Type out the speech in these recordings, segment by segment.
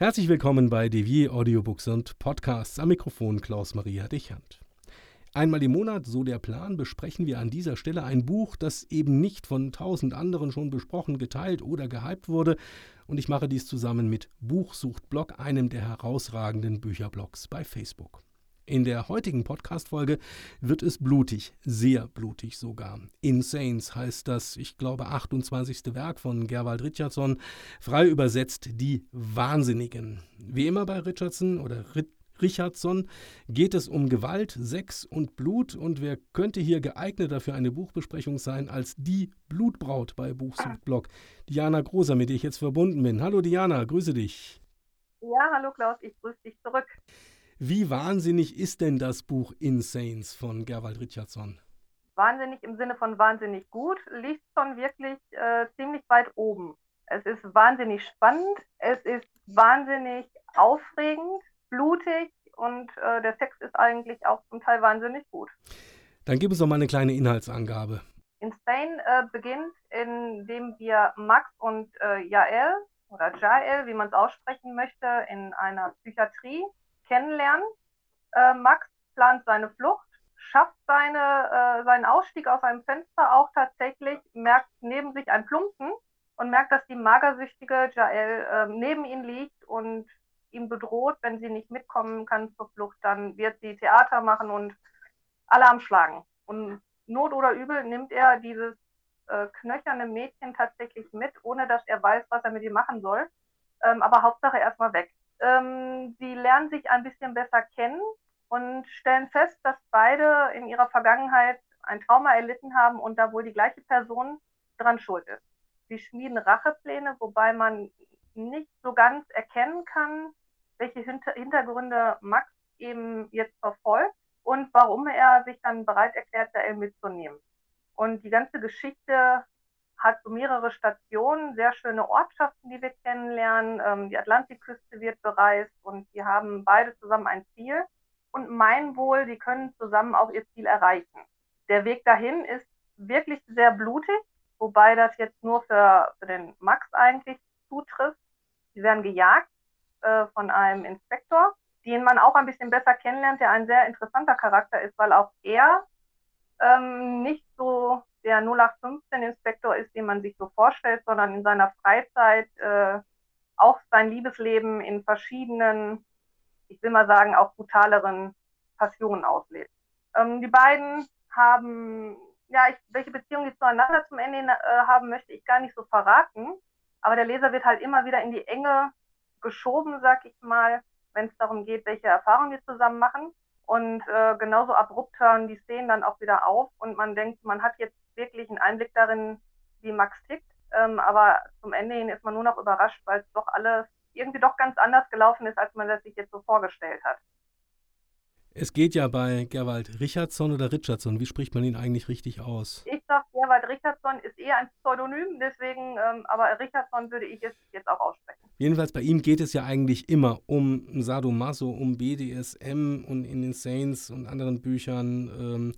Herzlich willkommen bei Devier Audiobooks und Podcasts. Am Mikrofon Klaus-Maria Dichand. Einmal im Monat, so der Plan, besprechen wir an dieser Stelle ein Buch, das eben nicht von tausend anderen schon besprochen, geteilt oder gehypt wurde. Und ich mache dies zusammen mit Buchsuchtblog, einem der herausragenden Bücherblogs bei Facebook. In der heutigen Podcast-Folge wird es blutig, sehr blutig sogar. Insanes heißt das, ich glaube, 28. Werk von Gerwald Richardson, frei übersetzt die Wahnsinnigen. Wie immer bei Richardson oder Richardson geht es um Gewalt, Sex und Blut und wer könnte hier geeigneter für eine Buchbesprechung sein als die Blutbraut bei Buchsuchtblog, Diana Großer, mit der ich jetzt verbunden bin. Hallo Diana, grüße dich. Ja, hallo Klaus, ich grüße dich zurück. Wie wahnsinnig ist denn das Buch Insanes von Gerwald Richardson? Wahnsinnig im Sinne von wahnsinnig gut, liegt schon wirklich äh, ziemlich weit oben. Es ist wahnsinnig spannend, es ist wahnsinnig aufregend, blutig und äh, der Text ist eigentlich auch zum Teil wahnsinnig gut. Dann gib uns doch mal eine kleine Inhaltsangabe. Insane äh, beginnt, indem wir Max und äh, Jael oder Jael, wie man es aussprechen möchte, in einer Psychiatrie kennenlernen. Äh, Max plant seine Flucht, schafft seine, äh, seinen Ausstieg aus einem Fenster auch tatsächlich, merkt neben sich ein Plumpsen und merkt, dass die magersüchtige Jael äh, neben ihm liegt und ihm bedroht, wenn sie nicht mitkommen kann zur Flucht, dann wird sie Theater machen und Alarm schlagen. Und Not oder Übel nimmt er dieses äh, knöcherne Mädchen tatsächlich mit, ohne dass er weiß, was er mit ihr machen soll. Ähm, aber Hauptsache erstmal weg. Ähm, sie lernen sich ein bisschen besser kennen und stellen fest, dass beide in ihrer Vergangenheit ein Trauma erlitten haben und da wohl die gleiche Person dran schuld ist. Sie schmieden Rachepläne, wobei man nicht so ganz erkennen kann, welche Hinter Hintergründe Max eben jetzt verfolgt und warum er sich dann bereit erklärt, da mitzunehmen. Und die ganze Geschichte hat so mehrere Stationen, sehr schöne Ortschaften, die wir kennenlernen. Ähm, die Atlantikküste wird bereist und wir haben beide zusammen ein Ziel und meinen wohl, die können zusammen auch ihr Ziel erreichen. Der Weg dahin ist wirklich sehr blutig, wobei das jetzt nur für, für den Max eigentlich zutrifft. Sie werden gejagt äh, von einem Inspektor, den man auch ein bisschen besser kennenlernt, der ein sehr interessanter Charakter ist, weil auch er ähm, nicht so der 0815-Inspektor ist, den man sich so vorstellt, sondern in seiner Freizeit äh, auch sein Liebesleben in verschiedenen, ich will mal sagen, auch brutaleren Passionen auslebt. Ähm, die beiden haben, ja, ich, welche Beziehung die zueinander zum Ende äh, haben, möchte ich gar nicht so verraten. Aber der Leser wird halt immer wieder in die Enge geschoben, sag ich mal, wenn es darum geht, welche Erfahrungen wir zusammen machen. Und äh, genauso abrupt hören die Szenen dann auch wieder auf und man denkt, man hat jetzt Einblick darin, wie Max tickt. Ähm, aber zum Ende hin ist man nur noch überrascht, weil es doch alles irgendwie doch ganz anders gelaufen ist, als man das sich jetzt so vorgestellt hat. Es geht ja bei Gerwald Richardson oder Richardson. Wie spricht man ihn eigentlich richtig aus? Ich sage, Gerwald Richardson ist eher ein Pseudonym, deswegen, ähm, aber Richardson würde ich es jetzt auch aussprechen. Jedenfalls bei ihm geht es ja eigentlich immer um Sadomaso, um BDSM und in den Saints und anderen Büchern. Ähm,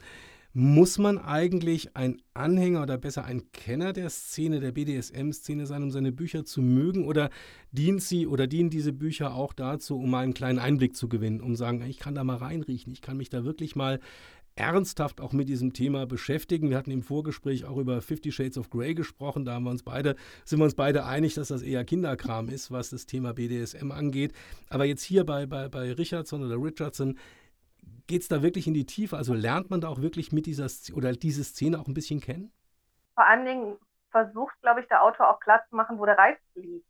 muss man eigentlich ein Anhänger oder besser ein Kenner der Szene, der BDSM-Szene sein, um seine Bücher zu mögen? Oder dient sie oder dienen diese Bücher auch dazu, um mal einen kleinen Einblick zu gewinnen, um zu sagen, ich kann da mal reinriechen, ich kann mich da wirklich mal ernsthaft auch mit diesem Thema beschäftigen. Wir hatten im Vorgespräch auch über Fifty Shades of Grey gesprochen. Da haben wir uns beide, sind wir uns beide einig, dass das eher Kinderkram ist, was das Thema BDSM angeht. Aber jetzt hier bei, bei, bei Richardson oder Richardson Geht es da wirklich in die Tiefe? Also lernt man da auch wirklich mit dieser oder diese Szene auch ein bisschen kennen? Vor allen Dingen versucht, glaube ich, der Autor auch klar zu machen, wo der Reiz liegt.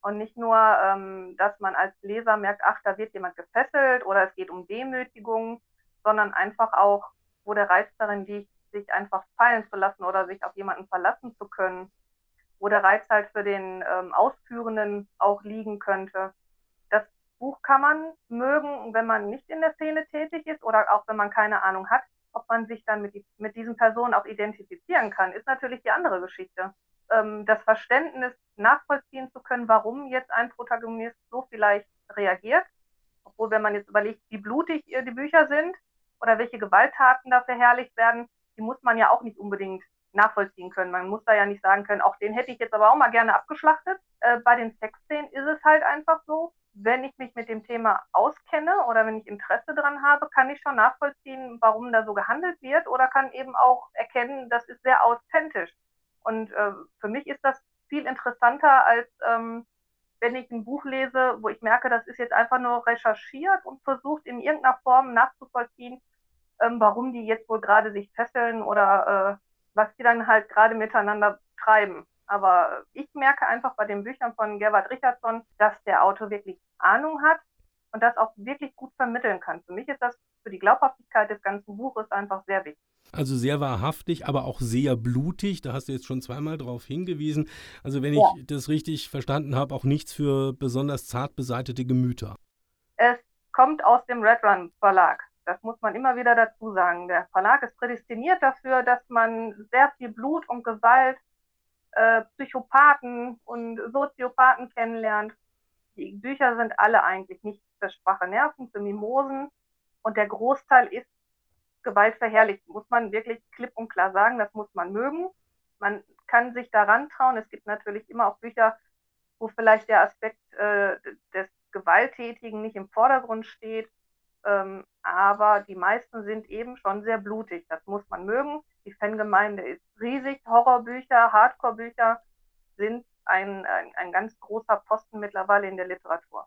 Und nicht nur, ähm, dass man als Leser merkt, ach, da wird jemand gefesselt oder es geht um Demütigung, sondern einfach auch, wo der Reiz darin liegt, sich einfach fallen zu lassen oder sich auf jemanden verlassen zu können, wo der Reiz halt für den ähm, Ausführenden auch liegen könnte. Buch kann man mögen, wenn man nicht in der Szene tätig ist oder auch wenn man keine Ahnung hat, ob man sich dann mit, die, mit diesen Personen auch identifizieren kann, ist natürlich die andere Geschichte. Ähm, das Verständnis nachvollziehen zu können, warum jetzt ein Protagonist so vielleicht reagiert, obwohl wenn man jetzt überlegt, wie blutig die Bücher sind oder welche Gewalttaten da verherrlicht werden, die muss man ja auch nicht unbedingt nachvollziehen können. Man muss da ja nicht sagen können, auch den hätte ich jetzt aber auch mal gerne abgeschlachtet. Äh, bei den Sexszenen ist es halt einfach so, wenn ich mich mit dem Thema auskenne oder wenn ich Interesse daran habe, kann ich schon nachvollziehen, warum da so gehandelt wird oder kann eben auch erkennen, das ist sehr authentisch. Und äh, für mich ist das viel interessanter, als ähm, wenn ich ein Buch lese, wo ich merke, das ist jetzt einfach nur recherchiert und versucht in irgendeiner Form nachzuvollziehen, ähm, warum die jetzt wohl gerade sich fesseln oder äh, was die dann halt gerade miteinander treiben. Aber ich merke einfach bei den Büchern von Gerhard Richardson, dass der Autor wirklich Ahnung hat und das auch wirklich gut vermitteln kann. Für mich ist das für die Glaubhaftigkeit des ganzen Buches einfach sehr wichtig. Also sehr wahrhaftig, aber auch sehr blutig. Da hast du jetzt schon zweimal darauf hingewiesen. Also wenn ja. ich das richtig verstanden habe, auch nichts für besonders zart beseitete Gemüter. Es kommt aus dem Red Run Verlag. Das muss man immer wieder dazu sagen. Der Verlag ist prädestiniert dafür, dass man sehr viel Blut und Gewalt äh, Psychopathen und Soziopathen kennenlernt. Die Bücher sind alle eigentlich nicht für schwache Nerven, für Mimosen. Und der Großteil ist gewaltverherrlicht, muss man wirklich klipp und klar sagen. Das muss man mögen. Man kann sich daran trauen. Es gibt natürlich immer auch Bücher, wo vielleicht der Aspekt äh, des Gewalttätigen nicht im Vordergrund steht. Ähm, aber die meisten sind eben schon sehr blutig. Das muss man mögen. Die Fangemeinde ist riesig. Horrorbücher, Hardcore-Bücher sind ein, ein, ein ganz großer Posten mittlerweile in der Literatur.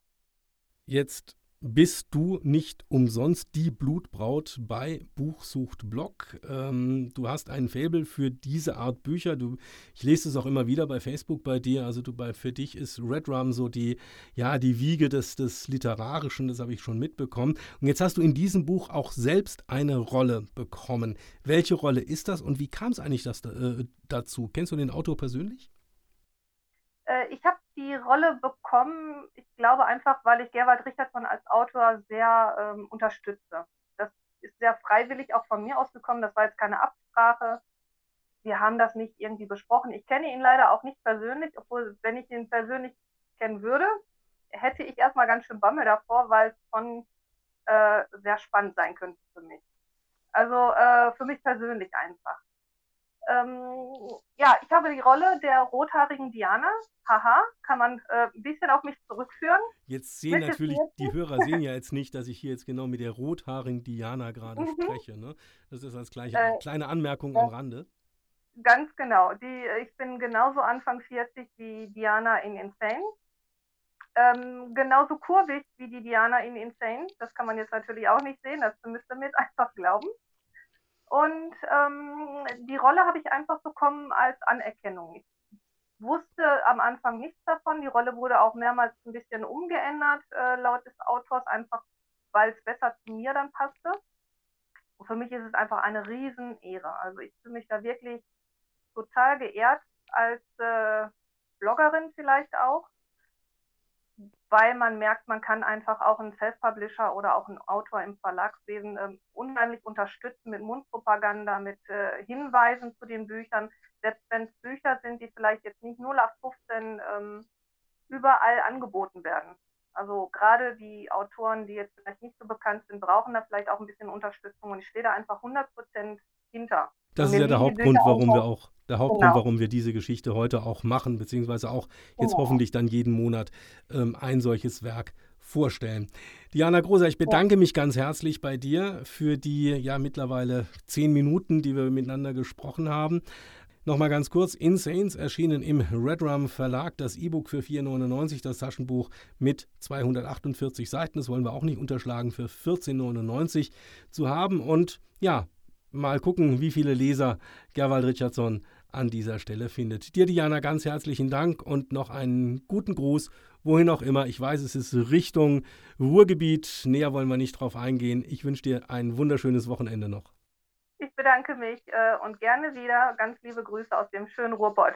Jetzt bist du nicht umsonst die Blutbraut bei Buchsucht Blog. Ähm, du hast ein Faible für diese Art Bücher. Du, ich lese es auch immer wieder bei Facebook bei dir. Also du bei, für dich ist Red Rum so die, ja, die Wiege des, des Literarischen, das habe ich schon mitbekommen. Und jetzt hast du in diesem Buch auch selbst eine Rolle bekommen. Welche Rolle ist das und wie kam es eigentlich das, äh, dazu? Kennst du den Autor persönlich? Äh, ich habe die Rolle bekommen, ich glaube einfach, weil ich Gerwald Richardson als Autor sehr ähm, unterstütze. Das ist sehr freiwillig auch von mir ausgekommen. Das war jetzt keine Absprache. Wir haben das nicht irgendwie besprochen. Ich kenne ihn leider auch nicht persönlich, obwohl, wenn ich ihn persönlich kennen würde, hätte ich erstmal ganz schön Bammel davor, weil es schon äh, sehr spannend sein könnte für mich. Also äh, für mich persönlich einfach. Ähm, ja, ich habe die Rolle der rothaarigen Diana. Haha, kann man äh, ein bisschen auf mich zurückführen. Jetzt sehen Möchtest natürlich, die Hörer sehen ja jetzt nicht, dass ich hier jetzt genau mit der rothaarigen Diana gerade mhm. spreche. Ne? Das ist als gleiche, äh, kleine Anmerkung äh, am Rande. Ganz genau. Die, ich bin genauso Anfang 40 wie Diana in Insane. Ähm, genauso kurvig wie die Diana in Insane. Das kann man jetzt natürlich auch nicht sehen, das müsst ihr mir jetzt einfach glauben. Und ähm, die Rolle habe ich einfach bekommen als Anerkennung. Ich wusste am Anfang nichts davon. Die Rolle wurde auch mehrmals ein bisschen umgeändert, äh, laut des Autors, einfach weil es besser zu mir dann passte. Und für mich ist es einfach eine Riesenehre. Also ich fühle mich da wirklich total geehrt als äh, Bloggerin vielleicht auch, weil man merkt, man kann einfach auch einen Self-Publisher oder auch einen Autor im Verlagswesen ähm, unheimlich unterstützen mit Mundpropaganda, mit äh, Hinweisen zu den Büchern. Selbst wenn es Bücher sind, die vielleicht jetzt nicht 0815 ähm, überall angeboten werden. Also gerade die Autoren, die jetzt vielleicht nicht so bekannt sind, brauchen da vielleicht auch ein bisschen Unterstützung und ich stehe da einfach 100 Prozent hinter. Das ist ja der Hauptgrund, warum wir auch, der Hauptgrund, genau. warum wir diese Geschichte heute auch machen, beziehungsweise auch jetzt genau. hoffentlich dann jeden Monat ähm, ein solches Werk vorstellen. Diana Großer, ich bedanke mich ganz herzlich bei dir für die ja mittlerweile zehn Minuten, die wir miteinander gesprochen haben. Nochmal ganz kurz, Insanes erschienen im Redrum Verlag, das E-Book für 4,99, das Taschenbuch mit 248 Seiten, das wollen wir auch nicht unterschlagen, für 14,99 zu haben. Und ja, mal gucken, wie viele Leser Gerwald Richardson an dieser Stelle findet. Dir, Diana, ganz herzlichen Dank und noch einen guten Gruß, wohin auch immer. Ich weiß, es ist Richtung Ruhrgebiet. Näher wollen wir nicht drauf eingehen. Ich wünsche dir ein wunderschönes Wochenende noch. Ich bedanke mich äh, und gerne wieder. Ganz liebe Grüße aus dem schönen Ruhrpott.